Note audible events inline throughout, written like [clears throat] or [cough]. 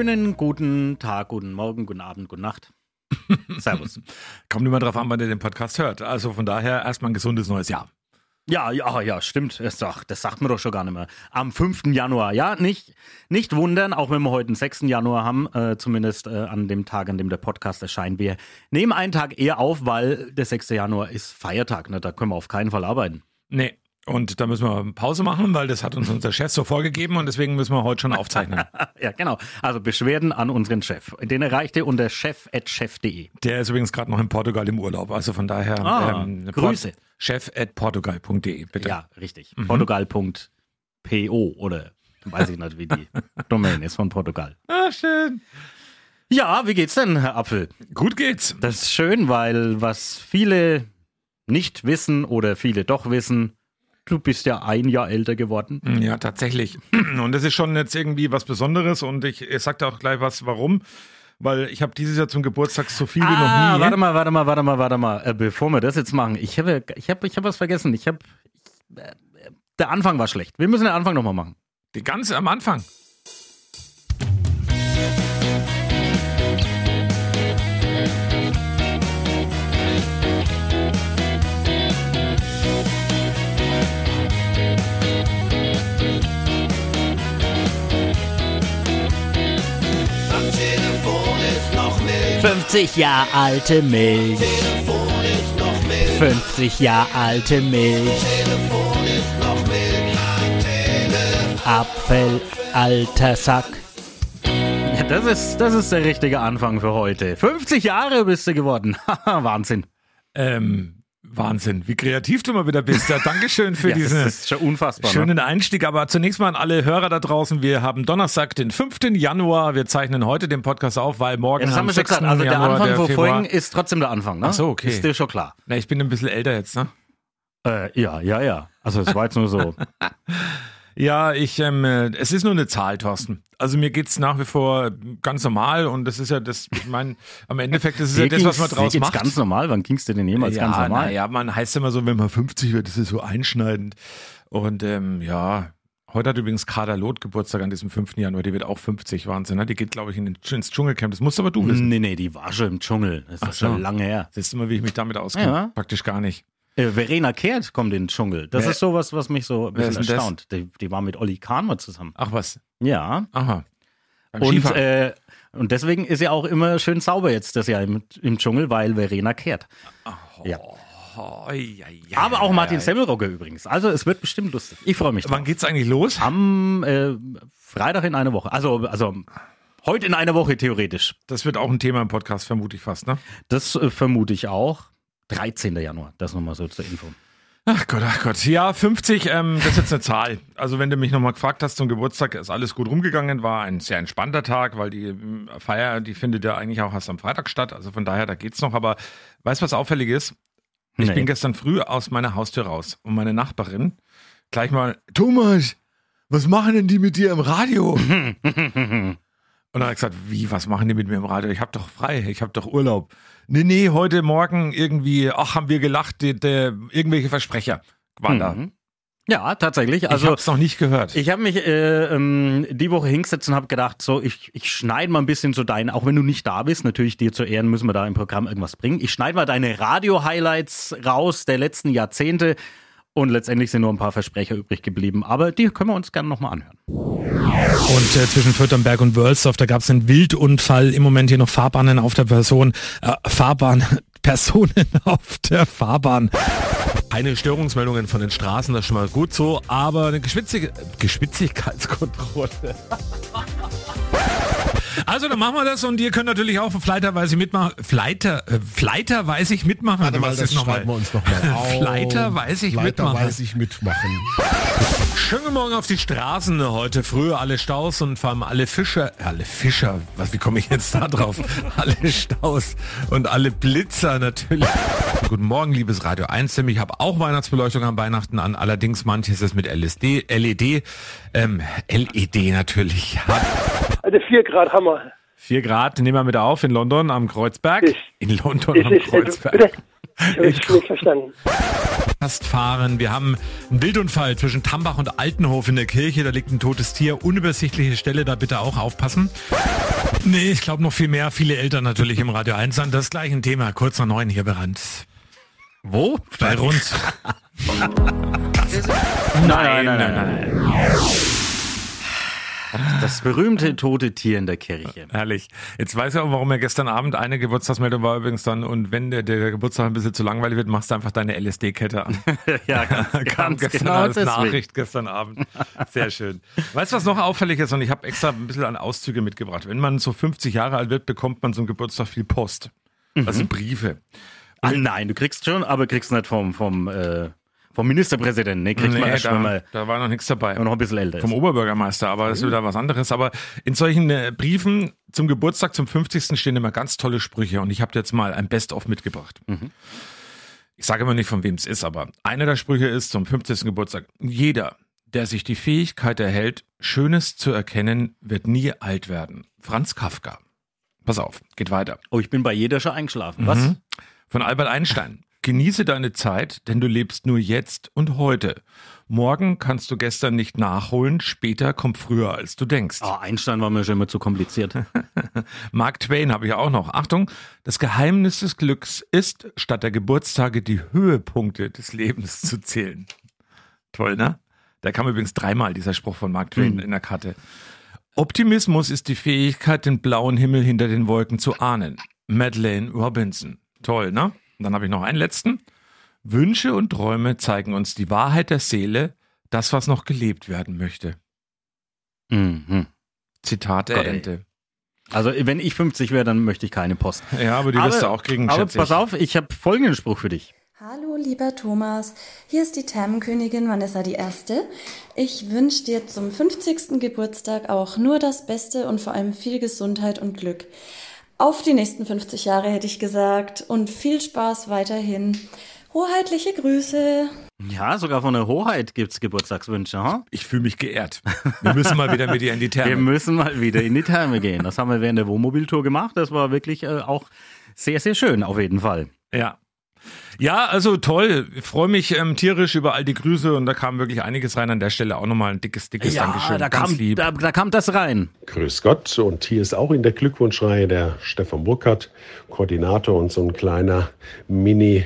Schönen guten Tag, guten Morgen, guten Abend, gute Nacht. [laughs] Servus. Kommt immer drauf an, wann ihr den Podcast hört. Also von daher erstmal ein gesundes neues Jahr. Ja, ja, ja, stimmt. Das, ach, das sagt man doch schon gar nicht mehr. Am 5. Januar. Ja, nicht, nicht wundern, auch wenn wir heute den 6. Januar haben, äh, zumindest äh, an dem Tag, an dem der Podcast erscheint. Wir nehmen einen Tag eher auf, weil der 6. Januar ist Feiertag. Ne? Da können wir auf keinen Fall arbeiten. Nee. Und da müssen wir Pause machen, weil das hat uns unser Chef so vorgegeben und deswegen müssen wir heute schon aufzeichnen. [laughs] ja, genau. Also Beschwerden an unseren Chef. Den erreicht ihr unter chef.chef.de. Der ist übrigens gerade noch in Portugal im Urlaub. Also von daher Ah, Grüße. chef.portugal.de, bitte. Ja, richtig. Portugal.po oder weiß ich nicht, wie die [laughs] Domain ist von Portugal. Ah, schön. Ja, wie geht's denn, Herr Apfel? Gut geht's. Das ist schön, weil was viele nicht wissen oder viele doch wissen, du bist ja ein Jahr älter geworden. Ja, tatsächlich. [clears throat] Und das ist schon jetzt irgendwie was Besonderes und ich, ich sag da auch gleich was, warum. Weil ich habe dieses Jahr zum Geburtstag so viel wie Ah, noch nie. warte mal, warte mal, warte mal, warte mal. Äh, bevor wir das jetzt machen, ich habe ich hab, ich hab was vergessen. Ich habe äh, der Anfang war schlecht. Wir müssen den Anfang nochmal machen. Die ganze am Anfang. 50 Jahre alte Milch. Telefon ist noch Milch. 50 Jahre alte Milch. Telefon ist noch Milch. Telefon. Apfel, alter Sack. Ja, das ist, das ist der richtige Anfang für heute. 50 Jahre bist du geworden. Haha, [laughs] Wahnsinn. Ähm, Wahnsinn, wie kreativ du mal wieder bist. Ja, Dankeschön für [laughs] Ja, diesen ist schon unfassbar. Ne? schönen Einstieg. Aber zunächst mal an alle Hörer da draußen. Wir haben Donnerstag, den 5. Januar. Wir zeichnen heute den Podcast auf, weil morgen Ja, das haben wir schon 6. gesagt. Also der Januar Anfang der von vorhin ist trotzdem der Anfang, ne? Ach so, okay. Ist dir schon klar. Na, ich bin ein bisschen älter jetzt, ne? Äh, ja, ja, ja. Also es war jetzt nur so. [laughs] Ja, ich, ähm, äh, es ist nur eine Zahl, Thorsten. Also mir geht's nach wie vor ganz normal und das ist ja das, ich meine, am Endeffekt ist es ja das, was man draus macht. ganz normal. Wann ging's dir denn jemals ja, ganz normal? na ja, man heißt immer so, wenn man 50 wird, das ist so einschneidend. Und ähm, ja, heute hat übrigens Kader Loth Geburtstag an diesem 5. Januar, die wird auch 50, Wahnsinn. Ne? Die geht, glaube ich, in den, ins Dschungelcamp. Das musst aber du wissen. Nee, nee, die war schon im Dschungel. Das ist Ach so. schon lange her. Siehst du mal, wie ich mich damit auskenne? Ja. Praktisch gar nicht. Äh, Verena Kehrt kommt in den Dschungel. Das Wer- ist sowas, was mich so ein Wer bisschen ist denn das? erstaunt. Die, die war mit Olli Kahn mal zusammen. Ach was. Ja. Aha. Beim Und, Skifahren. äh, und deswegen ist sie auch immer schön sauber jetzt das Jahr im, im Dschungel, weil Verena kehrt. ja. Oh, ja, ja, Aber auch ja, Martin ja. Semmelrogge übrigens. Also es wird bestimmt lustig. Ich freue mich drauf. Wann geht's eigentlich los? Am äh, Freitag in einer Woche. Also, also heute in einer Woche theoretisch. Das wird auch ein Thema im Podcast, vermute ich fast, ne? Das äh, vermute ich auch. 13. Januar. Das nochmal so zur Info. Ach Gott, ach Gott. Ja, 50, ähm, das ist jetzt eine Zahl. Also wenn du mich nochmal gefragt hast zum Geburtstag, ist alles gut rumgegangen, war ein sehr entspannter Tag, weil die ähm, Feier, die findet ja eigentlich auch erst am Freitag statt. Also von daher, da geht's noch. Aber weißt du, was auffällig ist? Ich Nee. bin gestern früh aus meiner Haustür raus und meine Nachbarin gleich mal, Thomas, was machen denn die mit dir im Radio? [laughs] Und dann hat er gesagt, wie, was machen die mit mir im Radio? Ich habe doch frei, ich habe doch Urlaub. Nee, nee, heute Morgen irgendwie, ach, haben wir gelacht, die, die, irgendwelche Versprecher waren da. Mhm. Ja, tatsächlich. Ich Also habe es noch nicht gehört. Ich habe mich äh, ähm, die Woche hingesetzt und habe gedacht, so ich, ich schneide mal ein bisschen so deine, auch wenn du nicht da bist, natürlich dir zu Ehren müssen wir da im Programm irgendwas bringen. Ich schneide mal deine Radio-Highlights raus der letzten Jahrzehnte und letztendlich sind nur ein paar Versprecher übrig geblieben, aber die können wir uns gerne nochmal anhören. Und äh, zwischen Fürternberg und Wölsdorf, da gab es einen Wildunfall. Im Moment hier noch Fahrbahnen auf der Person, äh, Fahrbahn, [laughs] Personen auf der Fahrbahn. Keine Störungsmeldungen von den Straßen, das ist schon mal gut so, aber eine Geschwitzig Geschwitzigkeitskontrolle. [laughs] Also dann machen wir das und ihr könnt natürlich auch fleiterweise mitmachen. Fleiter, äh, fleiterweise mitmachen. Warte mal, das schreiben wir uns nochmal. [laughs] Fleiterweise mitmachen. Fleiterweise mitmachen. Schönen guten Morgen auf die Straßen. Heute früh alle Staus und vor allem alle Fischer, äh, alle Fischer, was, wie komme ich jetzt da drauf? [laughs] alle Staus und alle Blitzer natürlich. Guten Morgen, liebes Radio 1. Ich habe auch Weihnachtsbeleuchtung am Weihnachten an, allerdings manches ist mit LSD, LED, ähm, LED natürlich. Ja, Also 4 Grad Hammer. Vier Grad, nehmen wir mit auf in London am Kreuzberg. Ist- in London Ist, am ist, äh, Kreuzberg. Ich habe es nicht verstanden. Fast fahren. Wir haben einen Wildunfall zwischen Tambach und Altenhof in der Kirche. Da liegt ein totes Tier. Unübersichtliche Stelle, da bitte auch aufpassen. Nee, ich glaube noch viel mehr. Viele Eltern natürlich im Radio 1 an. Das gleiche Thema. Kurz nach neun hier berannt. Wo? Bei rund. [laughs] Nein, nein, nein, nein. Das berühmte tote Tier in der Kirche. Herrlich. Jetzt weiß ich auch, warum er gestern Abend eine Geburtstagsmeldung war übrigens dann. Und wenn der, der Geburtstag ein bisschen zu langweilig wird, machst du einfach deine LSD-Kette an. [laughs] Ja, ganz, [laughs] Kam ganz gestern genau als deswegen. Nachricht gestern Abend. Sehr schön. Weißt du, was noch auffällig ist? Und ich habe extra ein bisschen an Auszüge mitgebracht. Wenn man so 50 Jahre alt wird, bekommt man zum Geburtstag viel Post. Also Briefe. Ah, nein, du kriegst schon, aber kriegst nicht vom, vom, äh, vom Ministerpräsidenten. Ne, kriegt man erst, wenn da, man da war noch nichts dabei. man noch ein bisschen älter ist. Vom Oberbürgermeister, aber das ist wieder was anderes. Aber in solchen äh, Briefen zum Geburtstag, zum 50. stehen immer ganz tolle Sprüche und ich habe jetzt mal ein Best-of mitgebracht. Ich sage immer nicht, von wem es ist, aber einer der Sprüche ist zum 50. Geburtstag. Jeder, der sich die Fähigkeit erhält, Schönes zu erkennen, wird nie alt werden. Franz Kafka. Pass auf, geht weiter. Oh, ich bin bei jeder schon eingeschlafen. Was? Mhm. Von Albert Einstein. Genieße deine Zeit, denn du lebst nur jetzt und heute. Morgen kannst du gestern nicht nachholen, später kommt früher, als du denkst. Oh, Einstein war mir schon immer zu kompliziert. [laughs] Mark Twain habe ich auch noch. Achtung, das Geheimnis des Glücks ist, statt der Geburtstage die Höhepunkte des Lebens zu zählen. Toll, ne? Da kam übrigens dreimal dieser Spruch von Mark Twain in der Karte. Optimismus ist die Fähigkeit, den blauen Himmel hinter den Wolken zu ahnen. Madeleine Robinson. Toll, ne? Und dann habe ich noch einen letzten. Wünsche und Träume zeigen uns die Wahrheit der Seele, das, was noch gelebt werden möchte. mhm. Zitat der Gott, ey. Ente. Also, wenn ich 50 wäre, dann möchte ich keine Post. Ja, aber die wirst du auch kriegen, Aber pass ich. auf, ich habe folgenden Spruch für dich. Hallo, lieber Thomas. Hier ist die Thermenkönigin Vanessa die Erste. Ich wünsche dir zum 50. Geburtstag auch nur das Beste und vor allem viel Gesundheit und Glück. Auf die nächsten 50 Jahre hätte ich gesagt und viel Spaß weiterhin. Hoheitliche Grüße. Ja, sogar von der Hoheit gibt's Geburtstagswünsche. Ha? Ich fühle mich geehrt. Wir müssen mal wieder mit dir in die [laughs] Wir Therme. müssen mal wieder in die Therme gehen. Das haben wir während der Wohnmobiltour gemacht. Das war wirklich äh, auch sehr, sehr schön, auf jeden Fall. Ja. Ja, also toll. Ich freue mich ähm, tierisch über all die Grüße und da kam wirklich einiges rein. An der Stelle auch nochmal ein dickes, dickes Dankeschön. da Ganz kam, lieb. da, da kam das rein. Grüß Gott. Und hier ist auch in der Glückwunschreihe der Stefan Burkhardt, Koordinator und so ein kleiner Mini-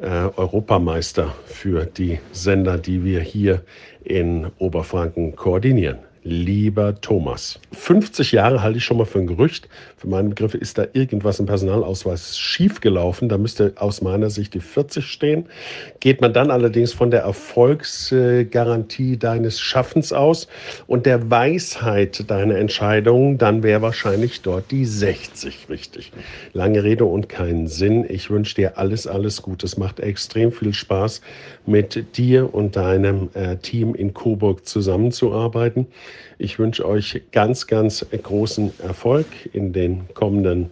äh, Europameister für die Sender, die wir hier in Oberfranken koordinieren. Lieber Thomas, 50 Jahre halte ich schon mal für ein Gerücht. Für meine Begriffe ist da irgendwas im Personalausweis schiefgelaufen. Da müsste aus meiner Sicht die 40 stehen. Geht man dann allerdings von der Erfolgsgarantie deines Schaffens aus und der Weisheit deiner Entscheidungen, dann wäre wahrscheinlich dort die 60 richtig. Lange Rede und keinen Sinn. Ich wünsche dir alles, alles Gute. Es macht extrem viel Spaß, mit dir und deinem äh, Team in Coburg zusammenzuarbeiten. Ich wünsche euch ganz, ganz großen Erfolg in den kommenden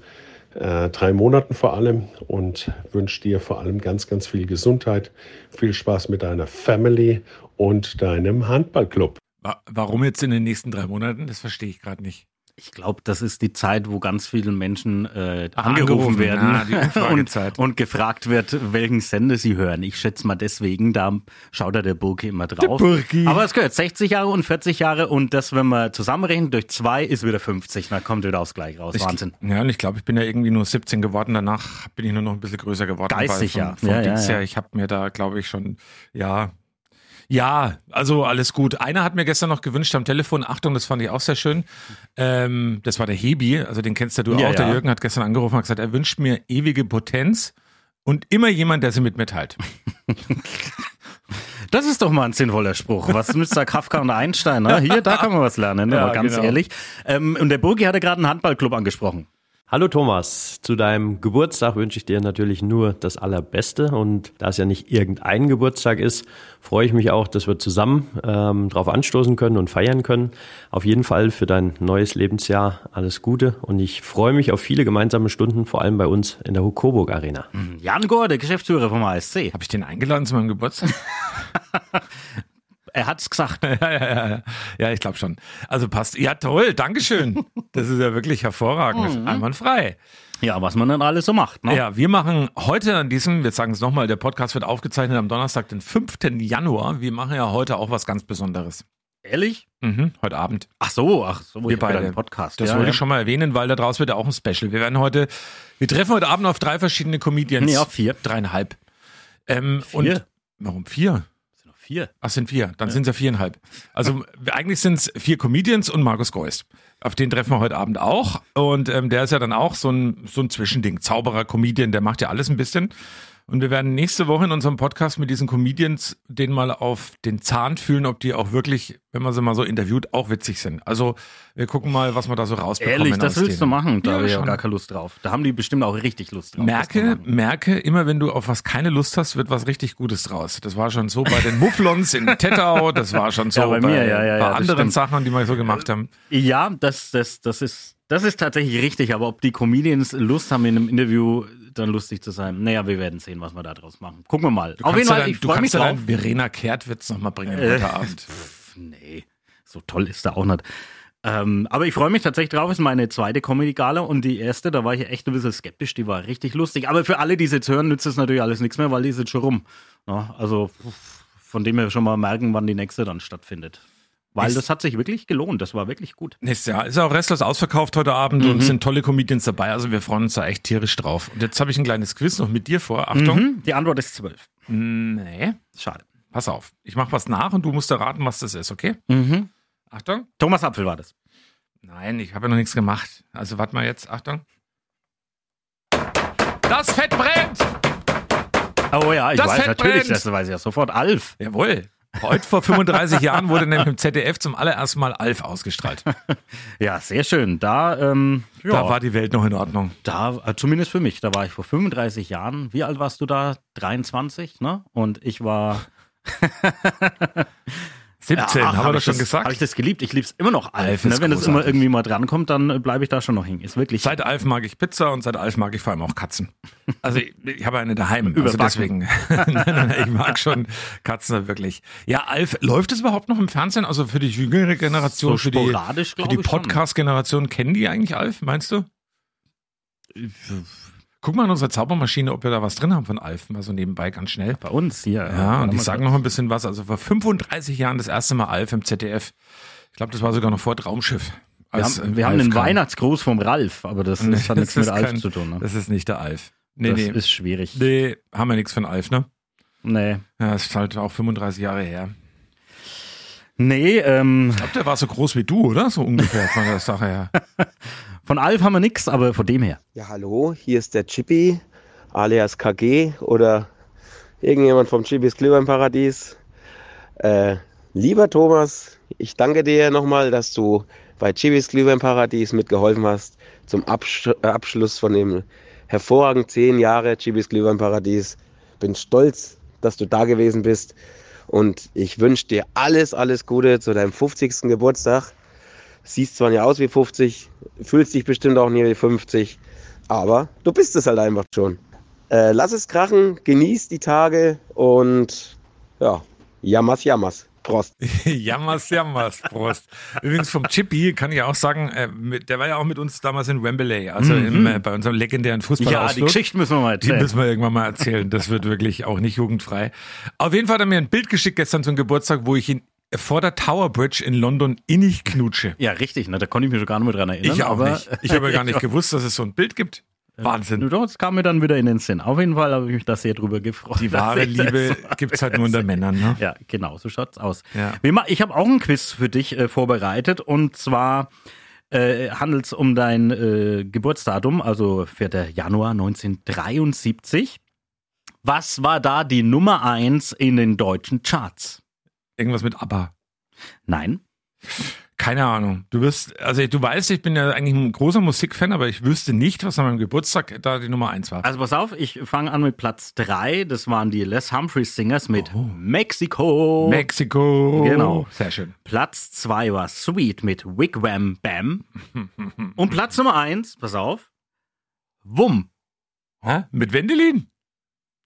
äh, drei Monaten vor allem und wünsche dir vor allem ganz, ganz viel Gesundheit, viel Spaß mit deiner Family und deinem Handballclub. Wa- Warum jetzt in den nächsten drei Monaten? Das verstehe ich gerade nicht. Ich glaube, das ist die Zeit, wo ganz viele Menschen äh, angerufen angerufen, werden ja, und, und gefragt wird, welchen Sender sie hören. Ich schätze mal deswegen, da schaut da der Burki immer drauf. Burki. Aber es gehört 60 Jahre und 40 Jahre und das, wenn man zusammenrechnet durch zwei, ist wieder 50. Dann kommt wieder aufs Gleich raus. Ich- Wahnsinn. Ja, und ich glaube, ich bin ja irgendwie nur 17 geworden. Danach bin ich nur noch ein bisschen größer geworden. Geistig, weil ja. vom, vom Ja, ja, Dings ja. her, ich habe mir da, glaube ich, schon, ja, ja, also alles gut. Einer hat mir gestern noch gewünscht am Telefon, Achtung, das fand ich auch sehr schön. Ähm, das war der Hebi, also den kennst ja du Ja, auch. Der ja. Jürgen hat gestern angerufen und gesagt, er wünscht mir ewige Potenz und immer jemand, der sie mit mir teilt. [laughs] Das ist doch mal ein sinnvoller Spruch. Was nützt da Kafka und Einstein? Ne? Hier, da kann man was lernen, [laughs] Ja, aber ganz genau. ehrlich. Ähm, und der Burgi hatte gerade einen Handballclub angesprochen. Hallo Thomas, zu deinem Geburtstag wünsche ich dir natürlich nur das Allerbeste und da es ja nicht irgendein Geburtstag ist, freue ich mich auch, dass wir zusammen ähm, darauf anstoßen können und feiern können. Auf jeden Fall für dein neues Lebensjahr alles Gute und ich freue mich auf viele gemeinsame Stunden, vor allem bei uns in der Coburg Arena. Jan Gorde, Geschäftsführer vom ASC. Habe ich den eingeladen zu meinem Geburtstag? [laughs] Er hat's gesagt. [laughs] ja, ja, ja, ja. ich glaube schon. Also passt. Ja, toll, Dankeschön. Das ist ja wirklich hervorragend. Einwandfrei. Ja, was man dann alles so macht. Ne? Ja, wir machen heute an diesem, wir sagen es nochmal, der Podcast wird aufgezeichnet am Donnerstag, den 5. Januar. Wir machen ja heute auch was ganz Besonderes. Ehrlich? Mhm, heute Abend. Ach so, ach so, Wir beide. einen Podcast. Das ja, wollte ja. ich schon mal erwähnen, weil da draus wird ja auch ein Special. Wir werden heute, wir treffen heute Abend auf drei verschiedene Comedians. Nee, auf vier. Dreieinhalb. Ähm, Vier? Und warum vier? Vier. Ach, sind vier. Dann sind es ja viereinhalb. Also eigentlich sind es vier Comedians und Markus Geust. Auf den treffen wir heute Abend auch. Und ähm, der ist ja dann auch so ein, so ein Zwischending. Zauberer, Comedian, der macht ja alles ein bisschen. Und wir werden nächste Woche in unserem Podcast mit diesen Comedians den mal auf den Zahn fühlen, ob die auch wirklich, wenn man sie mal so interviewt, auch witzig sind. Also wir gucken mal, was wir da so rausbekommen. Ehrlich, das willst du denen. machen? Da Ja, habe ich schon. gar keine Lust drauf. Da haben die bestimmt auch richtig Lust drauf. Merke, merke, immer wenn du auf was keine Lust hast, wird was richtig Gutes draus. Das war schon so bei den Mufflons in Tettau, das war schon so Ja, bei mir, ja, bei ja, das anderen stimmt. Sachen, die wir so gemacht haben. Ja, das, das, das ist, das ist tatsächlich richtig. Aber ob die Comedians Lust haben, in einem Interview dann lustig zu sein, naja, wir werden sehen, was wir da draus machen. Gucken wir mal. Du Auf kannst jeden Fall, dann- ich du freue mich ja drauf. Verena Kehrtwitz nochmal bringen Äh, heute Abend. [laughs] Nee, so toll ist er auch nicht. Ähm, aber ich freue mich tatsächlich drauf. Ist meine zweite Comedy-Gala und die erste, da war ich echt ein bisschen skeptisch. Die war richtig lustig. Aber für alle, die es jetzt hören, nützt es natürlich alles nichts mehr, weil die ist jetzt schon rum. Ja, also von dem wir schon mal merken, wann die nächste dann stattfindet. Weil Ist- das hat sich wirklich gelohnt. Das war wirklich gut. Nächstes Jahr ist auch restlos ausverkauft heute Abend Mhm. und es sind tolle Comedians dabei. Also wir freuen uns da echt tierisch drauf. Und jetzt habe ich ein kleines Quiz noch mit dir vor. Achtung. Mhm. Die Antwort ist zwölf. Nee, Schade. pass auf. Ich mache was nach und du musst erraten, was das ist, okay? Mhm. Achtung. Thomas Apfel war das. Nein, ich habe ja noch nichts gemacht. Also warte mal jetzt. Achtung. Das Fett brennt! Oh ja, ich Das weiß Fett natürlich, brennt. das weiß ich ja sofort. Alf. Jawohl. Heute vor 35 Jahren wurde nämlich im ZDF zum allerersten Mal Alf ausgestrahlt. [laughs] Ja, sehr schön. Da, ähm, ja, Da war die Welt noch in Ordnung. Da, äh, zumindest für mich, da war ich vor 35 Jahren. Wie alt warst du da? 23, ne? Und ich war [laughs] 17, Ach, haben wir ich schon das, gesagt. Habe ich das geliebt? Ich lieb's immer noch Alf. Ne? Wenn es immer großartig. irgendwie mal drankommt, dann äh, bleibe ich da schon noch hin. Ist wirklich. Seit Alf mag ich Pizza und seit Alf mag ich vor allem auch Katzen. [laughs] Also ich, ich habe eine daheim. Also Überbacken. deswegen. [laughs] nein, nein, nein, ich mag schon Katzen wirklich. Ja, Alf, läuft es überhaupt noch im Fernsehen? Also für die jüngere Generation, So für die, für die. Podcast-Generation, kennen die eigentlich Alf, meinst du? Guck mal in unsere Zaubermaschine, ob wir da was drin haben von Alf, mal so nebenbei ganz schnell. bei uns hier. Ja, und Warte ich mal sage noch ein bisschen was. Also vor 35 Jahren das erste Mal Alf im ZDF. Ich glaube, das war sogar noch vor Traumschiff. Wir haben, äh, wir haben einen kam. Weihnachtsgruß vom Ralf, aber das, das hat nichts Das mit Alf kein- zu tun. Ne? Das ist nicht der Alf. Nee, das nee. ist schwierig. nee, haben wir nichts von Alf, ne? Nee. Ja, das ist halt auch 35 Jahre her. Nee, ähm, Ich glaube, der war so groß wie du, oder? So ungefähr von der Sache her. [laughs] von Alf haben wir nichts, aber von dem her. Ja, hallo, hier ist der Chippy, alias KG oder irgendjemand vom Chippys Glühweinparadies. Äh, lieber Thomas, ich danke dir nochmal, dass du bei Chippys Glühweinparadies mitgeholfen hast zum Absch äh, Abschluss von dem hervorragenden zehn Jahre Chippys Glühweinparadies. Bin stolz, dass du da gewesen bist und ich wünsche dir alles, alles Gute zu deinem 50. Geburtstag. Siehst zwar nicht aus wie 50, fühlst dich bestimmt auch nie wie 50, aber du bist es halt einfach schon. Äh, lass es krachen, genieß die Tage und ja, jammers, jammers. Prost. [laughs] jammers, jammers, Prost. Übrigens vom Chippy kann ich auch sagen, äh, mit, der war ja auch mit uns damals in Wembley, also im, äh, bei unserem legendären Ja, Fußballausflug. die Geschichte müssen wir mal Die erzählen. müssen wir irgendwann mal erzählen. Das wird wirklich auch nicht jugendfrei. Auf jeden Fall hat er mir ein Bild geschickt gestern zum Geburtstag, wo ich ihn vor der Tower Bridge in London innig knutsche. Ja, richtig, ne? da konnte ich mich schon gar nicht mehr dran erinnern. Ich auch aber, nicht. Ich habe ja gar nicht [laughs] gewusst, dass es so ein Bild gibt. Wahnsinn. Doch, es kam mir dann wieder in den Sinn. Auf jeden Fall habe ich mich da sehr drüber gefreut. Die wahre [laughs] das- Liebe gibt's halt [laughs] nur unter Männern. Ne? Ja, genau, so schaut's aus. Ja. Ich habe auch ein Quiz für dich äh, vorbereitet und zwar äh, handelt es um dein äh, Geburtsdatum, also 4. Januar 1973. Was war da die Nummer eins in den deutschen Charts? Irgendwas mit ABBA. Nein. Keine Ahnung. Du wirst, also du weißt, ich bin ja eigentlich ein großer Musikfan, aber ich wüsste nicht, was an meinem Geburtstag da die Nummer eins war. Also pass auf, ich fange an mit Platz drei. Das waren die Les Humphreys Singers mit Mexico. Mexiko. Genau. Sehr schön. Platz zwei war Sweet mit Wigwam Bam. Und Platz Nummer eins, pass auf, Wumm. Hä? Mit Wendelin?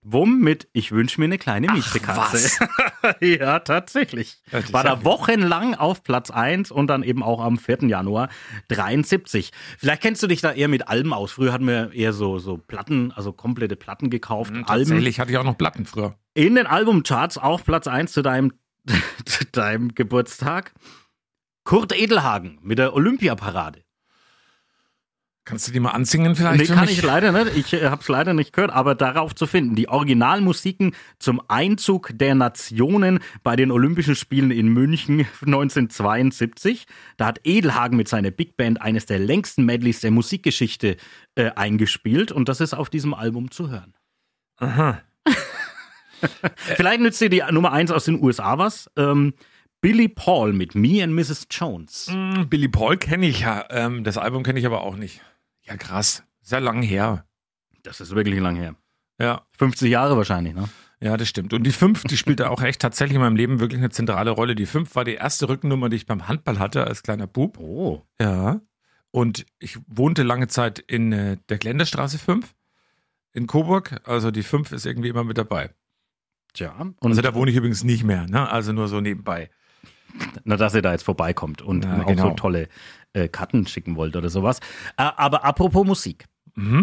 Womit ich wünsche mir eine kleine Miezekatze. [laughs] ja, tatsächlich. War da wochenlang auf Platz 1 und dann eben auch am 4. Januar 73. Vielleicht kennst du dich da eher mit Alben aus. Früher hatten wir eher so, so Platten, also komplette Platten gekauft. Alben Tatsächlich hatte ich auch noch Platten früher. in den Albumcharts auf Platz 1 zu deinem, [laughs] zu deinem Geburtstag. Kurt Edelhagen mit der Olympiaparade. Kannst du die mal ansingen vielleicht? Nee, kann mich? ich leider nicht. Ich äh, habe es leider nicht gehört, aber darauf zu finden. Die Originalmusiken zum Einzug der Nationen bei den Olympischen Spielen in München [laughs] 1972. Da hat Edelhagen mit seiner Big Band eines der längsten Medleys der Musikgeschichte äh, eingespielt und das ist auf diesem Album zu hören. Aha. [laughs] Vielleicht nützt dir die Nummer 1 aus den USA was. Ähm, Billy Paul mit Me and Mrs. Jones. Hm, Billy Paul kenne ich ja. Ähm, das Album kenne ich aber auch nicht. Ja, krass. Sehr lang her. Das ist wirklich lang her. Ja. 50 Jahre wahrscheinlich, ne? Ja, das stimmt. Und die fünf, die spielte auch echt tatsächlich in meinem Leben wirklich eine zentrale Rolle. Die fünf war die erste Rückennummer, die ich beim Handball hatte als kleiner Bub. Oh. Ja. Und ich wohnte lange Zeit in äh, der Gländerstraße 5 in Coburg. Also die 5 ist irgendwie immer mit dabei. Tja. Und Also da wohne ich übrigens nicht mehr, ne? Also nur so nebenbei. Na, dass ihr da jetzt vorbeikommt und Ja, auch genau. so tolle äh, Karten schicken wollt oder sowas. Äh, aber apropos Musik.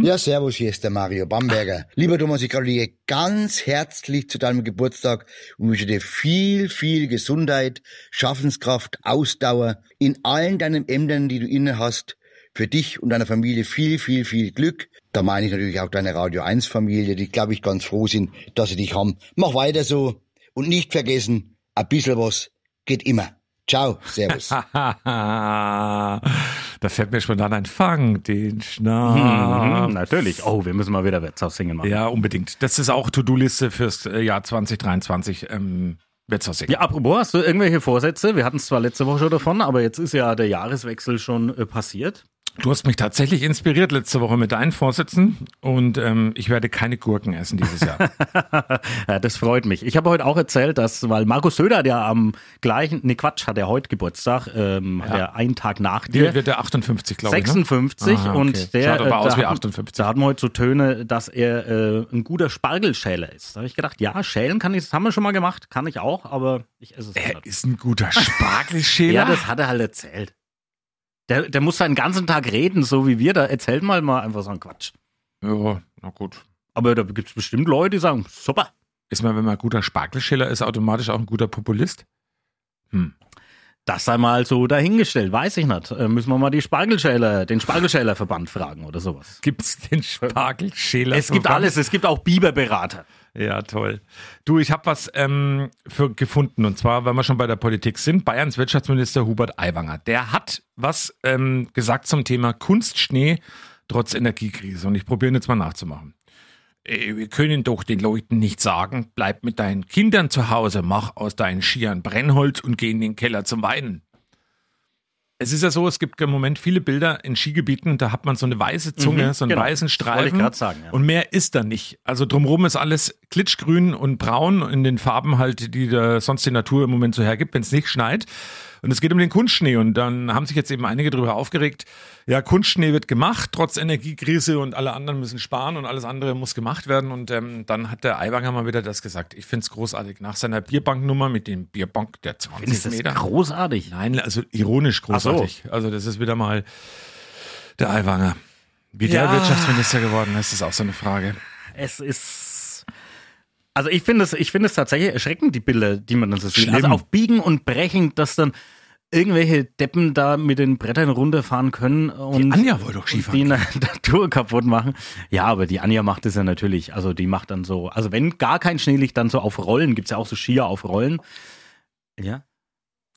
Ja, servus, hier ist der Mario Bamberger. Lieber Thomas, ich gratuliere ganz herzlich zu deinem Geburtstag und wünsche dir viel, viel Gesundheit, Schaffenskraft, Ausdauer in allen deinen Ämtern, die du inne hast. Für dich und deine Familie viel, viel, viel Glück. Da meine ich natürlich auch deine Radio 1 Familie, die, glaube ich, ganz froh sind, dass sie dich haben. Mach weiter so und nicht vergessen, ein bisschen was geht immer. Ciao, servus. [laughs] da fällt mir spontan ein Fang, den Schnaps. Mhm, natürlich. Oh, wir müssen mal wieder Wirtshaus singen machen. Ja, unbedingt. Das ist auch To-Do-Liste fürs äh, Jahr 2023. Ähm. Ja, apropos, hast du irgendwelche Vorsätze? Wir hatten es zwar letzte Woche schon davon, aber jetzt ist ja der Jahreswechsel schon äh, passiert. Du hast mich tatsächlich inspiriert letzte Woche mit deinen Vorsätzen und ähm, ich werde keine Gurken essen dieses Jahr. [laughs] ja, das freut mich. Ich habe heute auch erzählt, dass, weil Markus Söder ja am gleichen, nee Quatsch, hat er heute Geburtstag, ähm, hat er einen Tag nach dir. Dir wird der 58, glaube ich. 56 Aha, okay. und der Schaut aber äh, aus da wie hatten- 58. Da hatten wir heute so Töne, dass er äh, ein guter Spargelschäler ist. Da habe ich gedacht, ja, schälen kann ich, das haben wir schon mal gemacht, kann ich auch, aber ich esse es Er nicht. ist ein guter Spargelschäler. Ja, das hat er halt erzählt. Der, der muss seinen ganzen Tag reden, so wie wir. Da erzählt mal mal einfach so einen Quatsch. ja, na gut. Aber da gibt es bestimmt Leute, die sagen, super. Ist man, wenn man ein guter Spargelschäler ist, automatisch auch ein guter Populist? Hm. Das sei mal so dahingestellt, weiß ich nicht. Äh, müssen wir mal die Spargelschäler, den Spargelschälerverband fragen oder sowas. Gibt's den Spargelschäler? Es gibt alles, es gibt auch Biberberater. Ja, toll. Du, ich habe was ähm, für gefunden und zwar, wenn wir schon bei der Politik sind, Bayerns Wirtschaftsminister Hubert Aiwanger. Der hat was ähm, gesagt zum Thema Kunstschnee trotz Energiekrise und ich probiere ihn jetzt mal nachzumachen. Äh, Wir können doch den Leuten nicht sagen, bleib mit deinen Kindern zu Hause, mach aus deinen Skiern Brennholz und geh in den Keller zum Weinen. Es ist ja so, es gibt im Moment viele Bilder in Skigebieten, da hat man so eine weiße Zunge, Mhm, so einen genau. weißen Das wollte ich Streifen. sagen, ja. Und mehr ist da nicht. Also drumherum ist alles klitschgrün und braun in den Farben halt, die da sonst die Natur im Moment so hergibt, wenn es nicht schneit. Und es geht um den Kunstschnee. Und dann haben sich jetzt eben einige darüber aufgeregt, ja, Kunstschnee wird gemacht, trotz Energiekrise und alle anderen müssen sparen und alles andere muss gemacht werden. Und ähm, dann hat der Aiwanger mal wieder das gesagt. Ich finde es großartig. Nach seiner Bierbanknummer mit dem Bierbank der 20 Findest du das Meter. großartig? Nein, also ironisch Ach so. großartig. Also das ist wieder mal der Aiwanger. Wie der Ja. Wirtschaftsminister geworden ist, ist auch so eine Frage. Es ist. Also ich finde es, ich finde es tatsächlich erschreckend, die Bilder, die man dann so sieht. Schlimm. Also auf Biegen und Brechen, dass dann irgendwelche Deppen da mit den Brettern runterfahren können und Anja wollte doch Skifahren die Natur [laughs] kaputt machen. Ja, aber die Anja macht es ja natürlich. Also die macht dann so, also wenn gar kein Schnee liegt, dann so auf Rollen. Gibt's ja auch so Skier auf Rollen. Ja,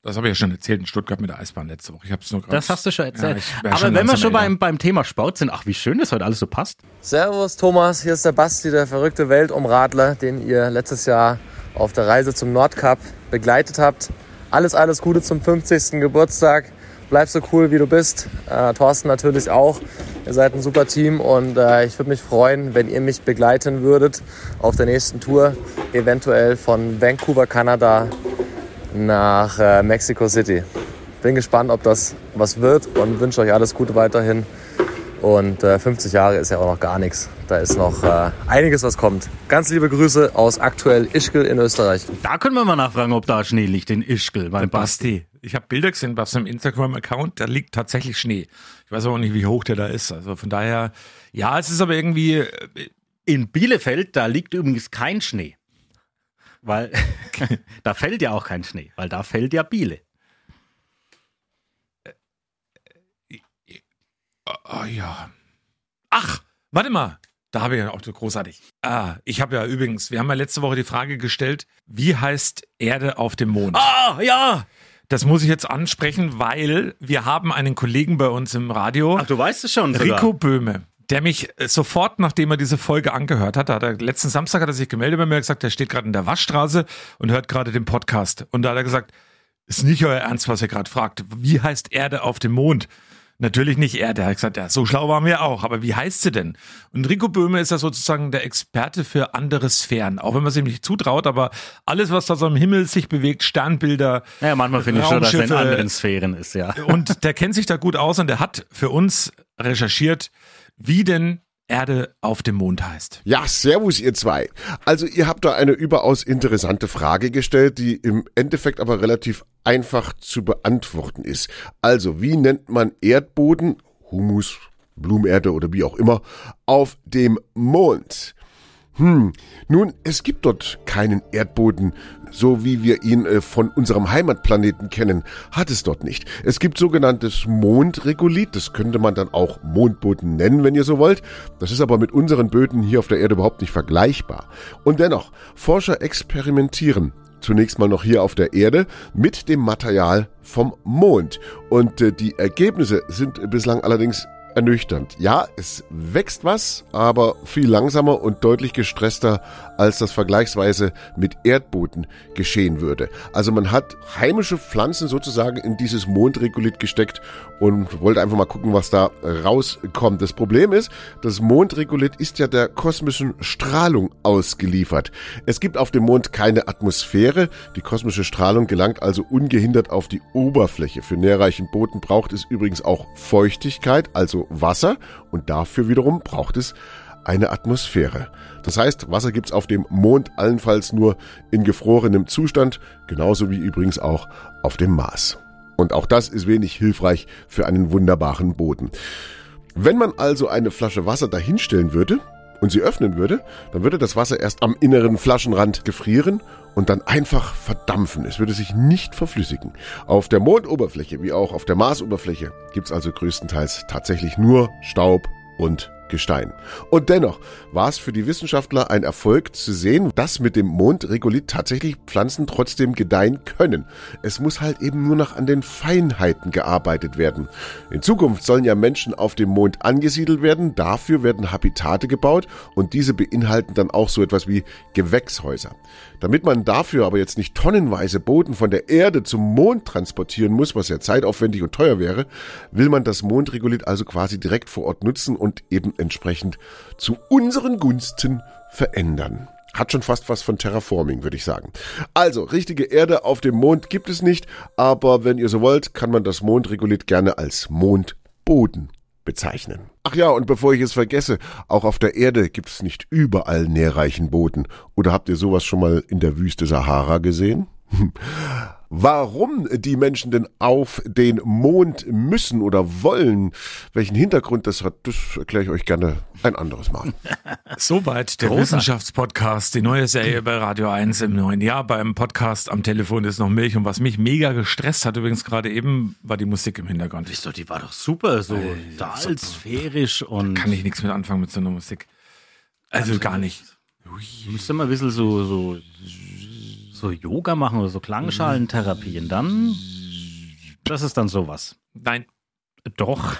Das habe ich ja schon erzählt in Stuttgart mit der Eisbahn letzte Woche. Ich habe es nur gerade. das hast du schon erzählt. Ja, aber schon wenn wir schon älter. beim, beim Thema Sport sind, ach wie schön das heute alles so passt. Servus Thomas, hier ist der Basti, der verrückte Weltumradler, den ihr letztes Jahr auf der Reise zum Nordkap begleitet habt. Alles, alles Gute zum 50. Geburtstag. Bleib so cool, wie du bist. Äh, Thorsten natürlich auch. Ihr seid ein super Team und äh, ich würde mich freuen, wenn ihr mich begleiten würdet auf der nächsten Tour. Eventuell von Vancouver, Kanada nach äh, Mexico City. Bin gespannt, ob das was wird und wünsche euch alles Gute weiterhin. Und äh, 50 Jahre ist ja auch noch gar nichts. Da ist noch äh, einiges, was kommt. Ganz liebe Grüße aus aktuell Ischgl in Österreich. Da können wir mal nachfragen, ob da Schnee liegt in Ischgl beim Basti. Ich habe Bilder gesehen auf seinem Instagram-Account, da liegt tatsächlich Schnee. Ich weiß aber nicht, wie hoch der da ist. Also von daher, ja, es ist aber irgendwie, äh, In Bielefeld, da liegt übrigens kein Schnee. Weil [laughs] da fällt ja auch kein Schnee, weil da fällt ja Biele. oh ja. Ach, warte mal. Da habe ich ja auch so großartig. Ah, ich habe ja übrigens, wir haben ja letzte Woche die Frage gestellt, wie heißt Erde auf dem Mond? Ah, ja! Das muss ich jetzt ansprechen, weil wir haben einen Kollegen bei uns im Radio. Ach, du weißt es schon sogar. Rico Böhme, der mich äh, sofort, nachdem er diese Folge angehört hat, hat er, letzten Samstag hat er sich gemeldet bei mir und gesagt, er steht gerade in der Waschstraße und hört gerade den Podcast. Und da hat er gesagt, ist nicht euer Ernst, was ihr gerade fragt. Wie heißt Erde auf dem Mond? Natürlich nicht Erde. Er hat gesagt, ja, so schlau waren wir auch. Aber wie heißt sie denn? Und Rico Böhme ist ja sozusagen der Experte für andere Sphären. Auch wenn man es ihm nicht zutraut, aber alles, was da so im Himmel sich bewegt, Sternbilder. Ja, manchmal finde ich schon, dass er in anderen Sphären ist, ja. und der kennt sich da gut aus und der hat für uns recherchiert, wie denn Erde auf dem Mond heißt. Ja, servus ihr zwei. Also ihr habt da eine überaus interessante Frage gestellt, die im Endeffekt aber relativ einfach zu beantworten ist. Also, wie nennt man Erdboden, Humus, Blumenerde oder wie auch immer, auf dem Mond? Hm, nun, es gibt dort keinen Erdboden, so wie wir ihn äh, von unserem Heimatplaneten kennen, hat es dort nicht. Es gibt sogenanntes Mondregolith, das könnte man dann auch Mondboden nennen, wenn ihr so wollt. Das ist aber mit unseren Böden hier auf der Erde überhaupt nicht vergleichbar. Und dennoch, Forscher experimentieren zunächst mal noch hier auf der Erde mit dem Material vom Mond. Und äh, die Ergebnisse sind bislang allerdings ernüchternd. Ja, es wächst was, aber viel langsamer und deutlich gestresster, als das vergleichsweise mit Erdboden geschehen würde. Also man hat heimische Pflanzen sozusagen in dieses Mondregolith gesteckt und wollte einfach mal gucken, was da rauskommt. Das Problem ist, das Mondregolith ist ja der kosmischen Strahlung ausgeliefert. Es gibt auf dem Mond keine Atmosphäre. Die kosmische Strahlung gelangt also ungehindert auf die Oberfläche. Für nährreichen Boden braucht es übrigens auch Feuchtigkeit, also Wasser. Und dafür wiederum braucht es eine Atmosphäre. Das heißt, Wasser gibt's auf dem Mond allenfalls nur in gefrorenem Zustand, genauso wie übrigens auch auf dem Mars. Und auch das ist wenig hilfreich für einen wunderbaren Boden. Wenn man also eine Flasche Wasser dahinstellen würde und sie öffnen würde, dann würde das Wasser erst am inneren Flaschenrand gefrieren und dann einfach verdampfen. Es würde sich nicht verflüssigen. Auf der Mondoberfläche wie auch auf der Marsoberfläche gibt's also größtenteils tatsächlich nur Staub und Gestein. Und dennoch war es für die Wissenschaftler ein Erfolg zu sehen, dass mit dem Mondregolith tatsächlich Pflanzen trotzdem gedeihen können. Es muss halt eben nur noch an den Feinheiten gearbeitet werden. In Zukunft sollen ja Menschen auf dem Mond angesiedelt werden, dafür werden Habitate gebaut und diese beinhalten dann auch so etwas wie Gewächshäuser. Damit man dafür aber jetzt nicht tonnenweise Boden von der Erde zum Mond transportieren muss, was ja zeitaufwendig und teuer wäre, will man das Mondregolith also quasi direkt vor Ort nutzen und eben entsprechend zu unseren Gunsten verändern. Hat schon fast was von Terraforming, würde ich sagen. Also, richtige Erde auf dem Mond gibt es nicht, aber wenn ihr so wollt, kann man das Mondregolith gerne als Mondboden bezeichnen. Ach ja, und bevor ich es vergesse, auch auf der Erde gibt es nicht überall nährreichen Boden. Oder habt ihr sowas schon mal in der Wüste Sahara gesehen? [laughs] Warum die Menschen denn auf den Mond müssen oder wollen, welchen Hintergrund das hat, das erkläre ich euch gerne ein anderes Mal. [laughs] Soweit der Großartig. Wissenschaftspodcast, die neue Serie bei Radio 1 im neuen Jahr. Beim Podcast am Telefon ist noch Milch. Und was mich mega gestresst hat, übrigens gerade eben, war die Musik im Hintergrund. Wieso, die war doch super, so total sphärisch und. Kann ich nichts mit anfangen mit so einer Musik. Also gar nicht. Du musst immer ein bisschen so, so, so Yoga machen oder so Klangschalentherapien. Dann, das ist dann sowas. Nein. Doch.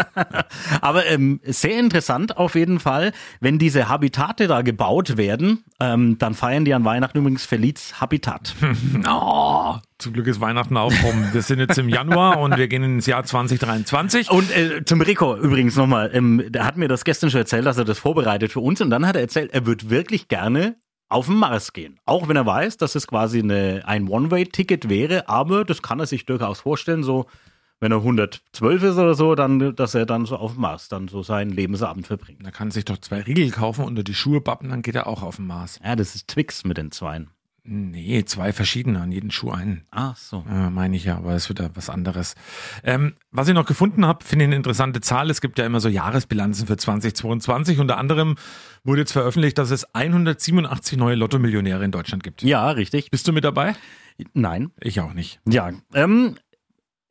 [laughs] Aber ähm, sehr interessant auf jeden Fall, wenn diese Habitate da gebaut werden, ähm, dann feiern die an Weihnachten übrigens Feliz Habitat. [laughs] Oh, zum Glück ist Weihnachten auch rum. Wir sind jetzt im Januar [laughs] und wir gehen ins Jahr 2023. Und äh, zum Rico übrigens nochmal, ähm, der hat mir das gestern schon erzählt, dass er das vorbereitet für uns und dann hat er erzählt, er wird wirklich gerne auf den Mars gehen. Auch wenn er weiß, dass es quasi eine, ein One-Way-Ticket wäre, aber das kann er sich durchaus vorstellen, so wenn er 112 ist oder so, dann, dass er dann so auf dem Mars dann so seinen Lebensabend verbringt. Da kann sich doch zwei Riegel kaufen, unter die Schuhe bappen, dann geht er auch auf den Mars. Ja, das ist Twix mit den Zweien. Nee, zwei verschiedene, an jeden Schuh einen. Ach so. Äh, meine ich ja, aber es wird ja was anderes. Ähm, was ich noch gefunden habe, finde ich eine interessante Zahl. Es gibt ja immer so Jahresbilanzen für 2022. Unter anderem wurde jetzt veröffentlicht, dass es 187 neue Lotto-Millionäre in Deutschland gibt. Ja, richtig. Bist du mit dabei? Nein. Ich auch nicht. Ja, ähm,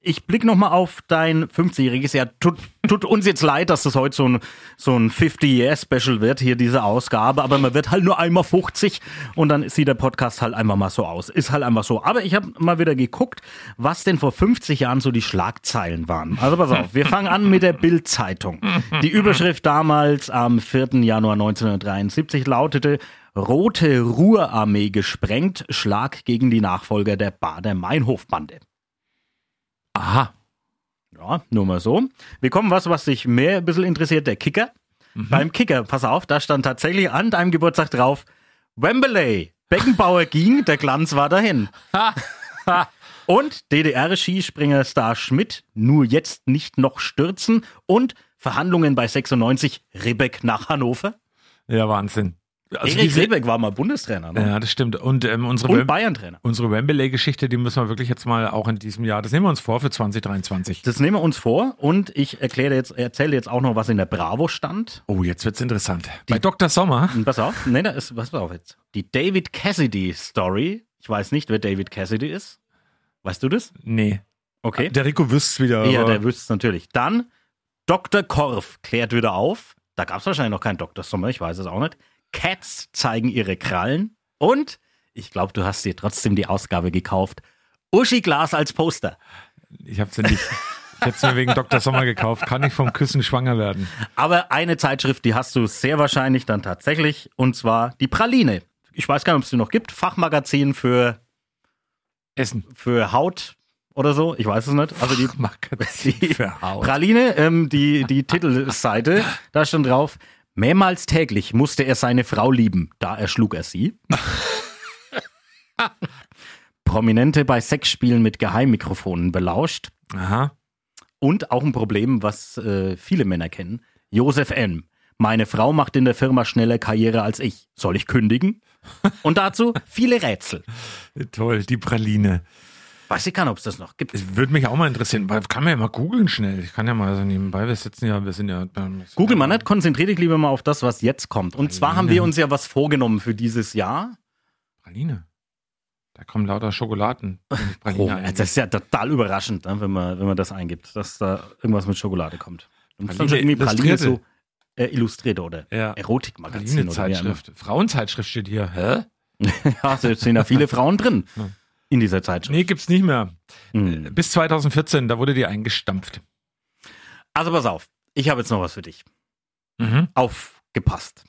ich blicke nochmal auf dein 50-jähriges Jahr. Tut, tut uns jetzt leid, dass das heute so ein, so ein 50-Year-Special wird, hier diese Ausgabe, aber man wird halt nur einmal 50 und dann sieht der Podcast halt einfach mal so aus. Ist halt einfach so. Aber ich habe mal wieder geguckt, was denn vor 50 Jahren so die Schlagzeilen waren. Also pass auf, wir fangen an mit der Bild-Zeitung. Die Überschrift damals am 4. Januar 1973 lautete Rote Ruhrarmee gesprengt, Schlag gegen die Nachfolger der Bader-Meinhof-Bande. Aha. Ja, nur mal so. Wir kommen was, was dich mehr ein bisschen interessiert, der Kicker. Beim Kicker, pass auf, da stand tatsächlich an deinem Geburtstag drauf, Wembley, Beckenbauer [laughs] ging, der Glanz war dahin. [laughs] und DDR-Skispringer-Star Schmidt, nur jetzt nicht noch stürzen und Verhandlungen bei 96, Ribbeck nach Hannover. Ja, Wahnsinn. Also Erik Ribbeck war mal Bundestrainer. Ne? Ja, das stimmt. Und ähm, unsere, Und Bayern-Trainer. unsere Wembley-Geschichte, die müssen wir wirklich jetzt mal auch in diesem Jahr, das nehmen wir uns vor für 2023. Das nehmen wir uns vor und ich erkläre jetzt, erzähle jetzt auch noch, was in der Bravo stand. Oh, jetzt wird's interessant. Bei Dr. Sommer. Und Pass auf, nee, da ist, pass auf jetzt. Die David Cassidy Story. Ich weiß nicht, wer David Cassidy ist. Weißt du das? Nee. Okay. Der Rico wüsst's wieder. ja, der wüsste es natürlich. Dann Dr. Korf klärt wieder auf. Da gab es wahrscheinlich noch keinen Dr. Sommer, ich weiß es auch nicht. Cats zeigen ihre Krallen. Und ich glaube, du hast dir trotzdem die Ausgabe gekauft. Uschi Glas als Poster. Ich hab's ja nicht. Ich hätte mir wegen Dr. Sommer gekauft. Kann ich vom Küssen schwanger werden? Aber eine Zeitschrift, die hast du sehr wahrscheinlich dann tatsächlich, und zwar die Praline. Ich weiß gar nicht, ob es die noch gibt. Fachmagazin für Essen. Für Haut oder so. Ich weiß es nicht. Also die, Magazin für Haut. Praline, ähm, die, die Titelseite, da stand drauf, mehrmals täglich musste er seine Frau lieben, da erschlug er sie. [laughs] Prominente bei Sexspielen mit Geheimmikrofonen belauscht. Aha. Und auch ein Problem, was äh, viele Männer kennen. Josef M. Meine Frau macht in der Firma schneller Karriere als ich. Soll ich kündigen? Und dazu viele Rätsel. [laughs] Toll, die Praline. Weiß ich gar nicht, ob es das noch gibt. Es würde mich auch mal interessieren, weil kann man ja mal googeln schnell. Ich kann ja mal so nebenbei, wir sitzen ja, wir sind ja. Google mal nicht, konzentriere dich lieber mal auf das, was jetzt kommt. Und zwar haben wir uns ja was vorgenommen für dieses Jahr. Praline. Da kommen lauter Schokoladen. Oh, [laughs] Praline das ist ja total überraschend, ne, wenn, man, wenn man das eingibt, dass da irgendwas mit Schokolade kommt. Du musst dann schon Praline irgendwie Praline so äh, illustrierte oder Ja. Erotikmagazin. Praline-Zeitschrift. Frauenzeitschrift steht hier. Hä? [laughs] Ja, da sind ja viele Frauen drin in dieser Zeitschrift. Nee, gibt's nicht mehr. Hm. Bis 2014, da wurde die eingestampft. Also pass auf, ich habe jetzt noch was für dich. Mhm. Aufgepasst.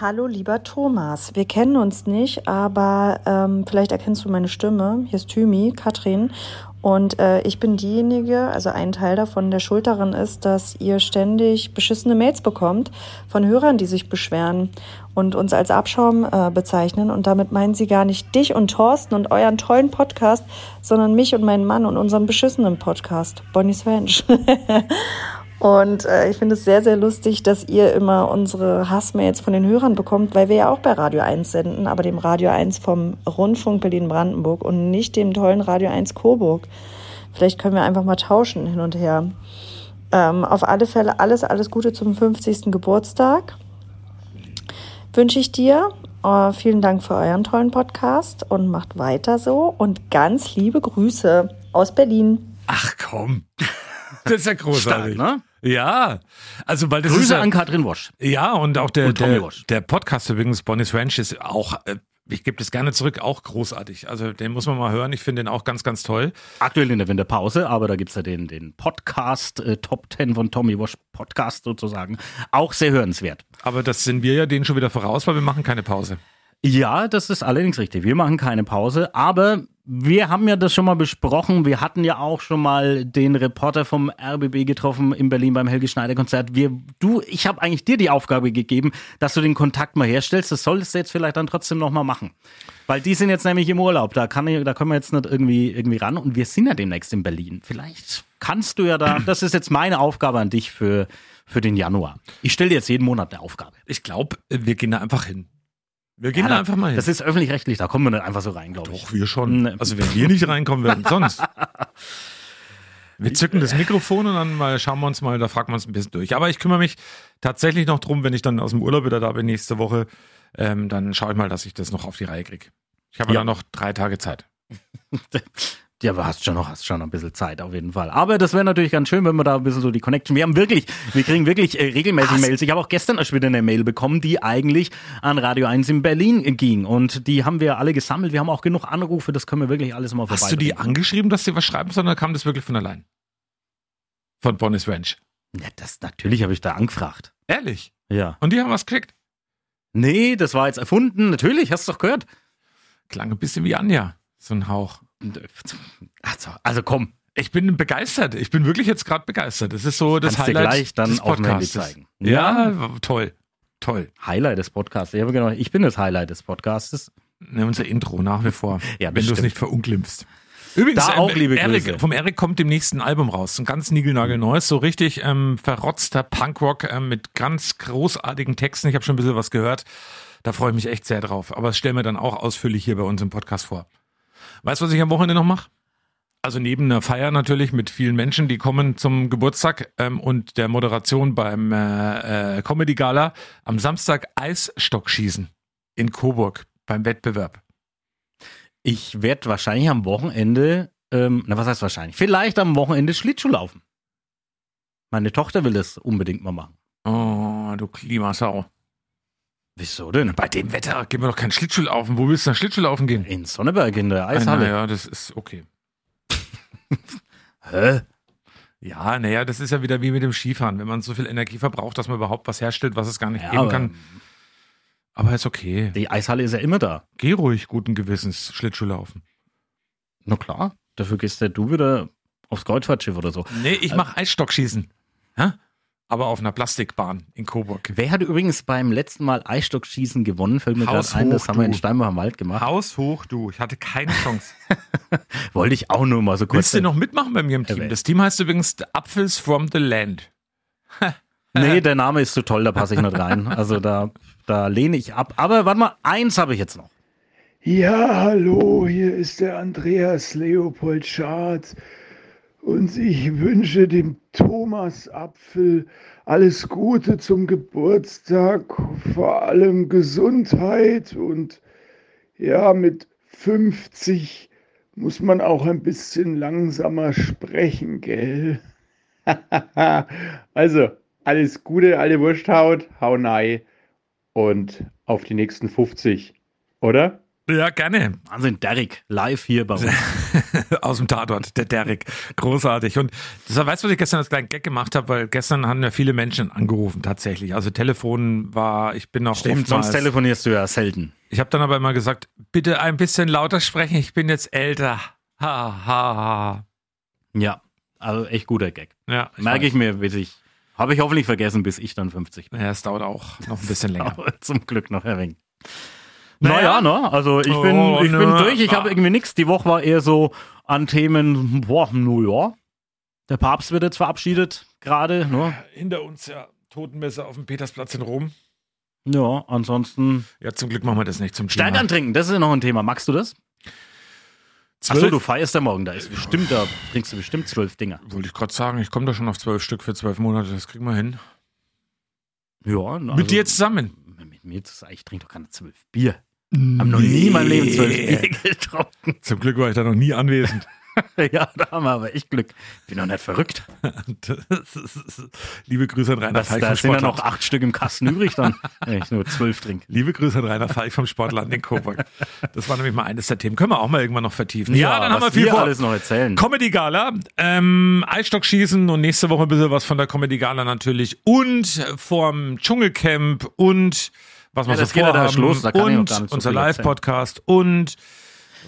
Hallo, lieber Thomas. Wir kennen uns nicht, aber ähm, vielleicht erkennst du meine Stimme. Hier ist Thymi, Katrin. Und äh, ich bin diejenige, also ein Teil davon, der Schuld daran ist, dass ihr ständig beschissene Mails bekommt von Hörern, die sich beschweren und uns als Abschaum äh, bezeichnen. Und damit meinen sie gar nicht dich und Thorsten und euren tollen Podcast, sondern mich und meinen Mann und unseren beschissenen Podcast, Bonnie's Ranch. [laughs] Und äh, ich finde es sehr, sehr lustig, dass ihr immer unsere Hassmails von den Hörern bekommt, weil wir ja auch bei Radio 1 senden, aber dem Radio 1 vom Rundfunk Berlin-Brandenburg und nicht dem tollen Radio 1 Coburg. Vielleicht können wir einfach mal tauschen hin und her. Ähm, auf alle Fälle alles, alles Gute zum 50. Geburtstag. Wünsche ich dir. Äh, vielen Dank für euren tollen Podcast und macht weiter so. Und ganz liebe Grüße aus Berlin. Ach komm. [laughs] Das ist ja großartig. Stark, ne? Ja. Also, weil das ist Grüße ja, an Katrin Wosch. Ja, und auch der, Und der, der Podcast übrigens, Bonnie's Ranch, ist auch, äh, ich gebe das gerne zurück, auch großartig. Also den muss man mal hören. Ich finde den auch ganz, ganz toll. Aktuell in der Winterpause, aber da gibt's ja den, den Podcast, äh, Top 10 von Tommy Wash Podcast sozusagen. Auch sehr hörenswert. Aber das sind wir ja denen schon wieder voraus, weil wir machen keine Pause. Ja, das ist allerdings richtig. Wir machen keine Pause, aber wir haben ja das schon mal besprochen. Wir hatten ja auch schon mal den Reporter vom RBB getroffen in Berlin beim Helge Schneider Konzert. Wir, du, ich habe eigentlich dir die Aufgabe gegeben, dass du den Kontakt mal herstellst. Das solltest du jetzt vielleicht dann trotzdem noch mal machen, weil die sind jetzt nämlich im Urlaub. Da kann ich, da können wir jetzt nicht irgendwie irgendwie ran. Und wir sind ja demnächst in Berlin. Vielleicht kannst du ja da, [clears throat] das ist jetzt meine Aufgabe an dich für, für den Januar. Ich stelle dir jetzt jeden Monat eine Aufgabe. Ich glaube, wir gehen da einfach hin. Wir gehen Ja, da da- einfach mal hin. Das ist öffentlich-rechtlich, da kommen wir nicht einfach so rein, glaube ich. Doch, wir schon. Ne. Also wenn wir nicht reinkommen, wer denn sonst? [laughs] Wir zücken das Mikrofon und dann mal schauen wir uns mal, da fragen wir uns ein bisschen durch. Aber ich kümmere mich tatsächlich noch drum, wenn ich dann aus dem Urlaub wieder da bin nächste Woche, ähm, dann schaue ich mal, dass ich das noch auf die Reihe kriege. Ich habe Ja. ja noch drei Tage Zeit. [laughs] Ja, aber hast schon noch, hast schon noch ein bisschen Zeit auf jeden Fall. Aber das wäre natürlich ganz schön, wenn wir da ein bisschen so die Connection. Wir haben wirklich, wir kriegen wirklich äh, regelmäßig Mails. Ich habe auch gestern erst wieder eine Mail bekommen, die eigentlich an Radio 1 in Berlin ging. Und die haben wir alle gesammelt. Wir haben auch genug Anrufe, das können wir wirklich alles mal vorbei. Hast du die angeschrieben, dass sie was schreiben, sondern kam das wirklich von allein? Von Bonnie's Ranch. Ja, das natürlich habe ich da angefragt. Ehrlich? Ja. Und die haben was gekriegt? Nee, das war jetzt erfunden. Natürlich, hast du doch gehört. Klang ein bisschen wie Anja, so ein Hauch. Also, also komm. Ich bin begeistert. Ich bin wirklich jetzt gerade begeistert. Das ist so das Kannst dir Highlight gleich dann des auf dem Handy Podcastes. zeigen. Ja, Ja. toll. Toll. Highlight des Podcasts. Ich, genau, ich bin das Highlight des Podcastes. Ne, unser Intro nach wie vor. Ja, wenn du es nicht verunglimpfst. Übrigens, Da auch ähm, liebe Eric, Grüße. vom Eric kommt demnächst ein Album raus. Ein ganz niegelnagelneues, so richtig ähm, verrotzter Punkrock ähm, mit ganz großartigen Texten. Ich habe schon ein bisschen was gehört. Da freue ich mich echt sehr drauf. Aber das stellen wir dann auch ausführlich hier bei uns im Podcast vor. Weißt du, was ich am Wochenende noch mache? Also neben einer Feier natürlich mit vielen Menschen, die kommen zum Geburtstag ähm, und der Moderation beim äh, äh, Comedy Gala am Samstag Eisstockschießen in Coburg beim Wettbewerb. Ich werde wahrscheinlich am Wochenende, ähm, na was heißt wahrscheinlich? Vielleicht am Wochenende Schlittschuh laufen. Meine Tochter will das unbedingt mal machen. Oh, du Klimasau. Wieso denn? Bei dem Wetter gehen wir doch keinen Schlittschuh laufen. Wo willst du denn Schlittschuh laufen gehen? In Sonneberg in der Eishalle. Ja, das ist okay. [laughs] Hä? Ja, naja, das ist ja wieder wie mit dem Skifahren. Wenn man so viel Energie verbraucht, dass man überhaupt was herstellt, was es gar nicht Ja, geben aber- kann. Aber ist okay. Die Eishalle ist ja immer da. Geh ruhig guten Gewissens Schlittschuh laufen. Na klar. Dafür gehst ja du wieder aufs Kreuzfahrtschiff oder so. Nee, ich mache Eisstockschießen. Hä? Aber auf einer Plastikbahn in Coburg. Wer hat übrigens beim letzten Mal Eisstockschießen gewonnen? Fällt mir gerade Haus ein, das hoch, haben wir in du. Steinbach am Wald gemacht. Haus hoch, du. Ich hatte keine Chance. [laughs] Wollte ich auch nur mal so kurz. Willst du noch mitmachen bei mir im Team? Das Team heißt übrigens Apfels from the Land. [laughs] Nee, der Name ist zu toll, da passe ich nicht rein. Also da, da lehne ich ab. Aber warte mal, eins habe ich jetzt noch. Ja, hallo, hier ist der Andreas Leopold Schardt und ich wünsche dem Thomas Apfel alles Gute zum Geburtstag, vor allem Gesundheit und ja, mit 50 muss man auch ein bisschen langsamer sprechen, gell? [laughs] also, alles Gute, alle Wursthaut, hau nei und auf die nächsten 50, oder? Ja, gerne. Wahnsinn, Derek, live hier bei uns. [laughs] Aus dem Tatort, der Derek. Großartig. Und deshalb weißt du, was ich gestern als kleinen Gag gemacht habe, weil gestern haben ja viele Menschen angerufen, tatsächlich. Also Telefon war, ich bin auch Stimmt, sonst telefonierst du ja selten. Ich habe dann aber immer gesagt, bitte ein bisschen lauter sprechen, ich bin jetzt älter. Ha, ha, ha. Ja, also echt guter Gag. Ja, Merke ich mir, bis ich. Habe ich hoffentlich vergessen, bis ich dann 50 bin. Ja, es dauert auch noch ein bisschen [laughs] länger. Zum Glück noch ein wenig. Naja. Naja, ne? Also ich bin, Oh, ich bin durch, ich habe irgendwie nichts. Die Woche war eher so an Themen, boah, no ja. Der Papst wird jetzt verabschiedet, gerade, ne? Hinter uns ja Totenmesse auf dem Petersplatz in Rom. Ja, ansonsten. Ja, zum Glück machen wir das nicht zum Thema. Stärkern trinken, das ist ja noch ein Thema. Magst du das? Achso, du feierst ja morgen, da ist bestimmt, da trinkst du bestimmt zwölf Dinger. Wollte ich gerade sagen, ich komme da schon auf zwölf Stück für zwölf Monate, das kriegen wir hin. Ja, also, Mit dir zusammen. Mit mir zusammen, ich trinke doch keine zwölf Bier. Hab noch nie in meinem Leben zwölf Bier [laughs] getrunken. Zum Glück war ich da noch nie anwesend. [laughs] ja, da haben wir aber echt Glück. Bin doch nicht verrückt. [laughs] Liebe Grüße an Rainer Falk da sind ja noch acht Stück im Kasten übrig dann, wenn ich nur zwölf trinke. Liebe Grüße an Rainer Falk vom Sportland in Coburg. Das war nämlich mal eines der Themen. Können wir auch mal irgendwann noch vertiefen. Ja, dann haben wir viel wir vor. alles noch erzählen. Comedy Gala, ähm, Eisstockschießen und nächste Woche ein bisschen was von der Comedy Gala natürlich und vom Dschungelcamp und was wir Ja, so ja da vorhaben los, und so unser. Live-Podcast und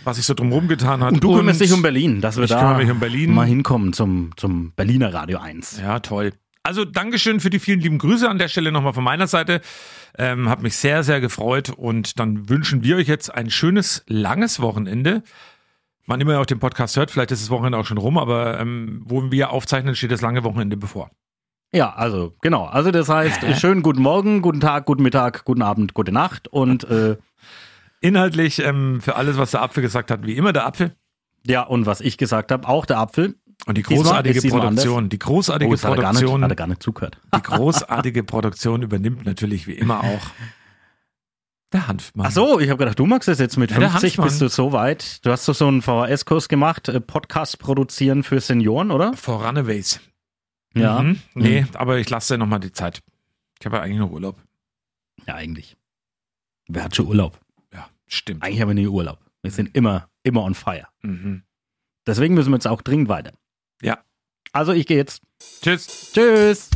was sich so drumherum getan hat. Und du kümmerst dich um Berlin, dass wir ich da kümmere mich um Berlin. mal hinkommen zum, zum Berliner Radio 1. Ja, toll. Also Dankeschön für die vielen lieben Grüße an der Stelle nochmal von meiner Seite. Ähm, hab mich sehr, sehr gefreut und dann wünschen wir euch jetzt ein schönes, langes Wochenende. Wann immer ihr auch den Podcast hört, vielleicht ist das Wochenende auch schon rum, aber ähm, wo wir aufzeichnen, steht das lange Wochenende bevor. Ja, also genau. Also das heißt, Hä? [laughs] schönen guten Morgen, guten Tag, guten Mittag, guten Abend, gute Nacht und äh, Inhaltlich ähm, für alles, was der Apfel gesagt hat, wie immer der Apfel. ja, und was ich gesagt habe, auch der Apfel. Und die großartige diesmal Produktion, die großartige Oh, gar nicht- Produktion, hat er gar nicht zugehört. die großartige Produktion übernimmt natürlich wie immer auch der Hanfmann. Ach so, ich habe gedacht, du magst es jetzt mit Ja, der 50, Hanfmann. bist du so weit. Du hast doch so einen VHS-Kurs gemacht, äh, Podcast produzieren für Senioren, oder? For Runaways. Ja. Mhm. Nee, aber ich lasse dir nochmal die Zeit. Ich habe ja eigentlich noch Urlaub. Ja, eigentlich. Wer hat schon Urlaub? Ja, stimmt. Eigentlich haben wir nie Urlaub. Wir sind immer, immer on fire. Mhm. Deswegen müssen wir jetzt auch dringend weiter. Ja. Also ich gehe jetzt. Tschüss. Tschüss.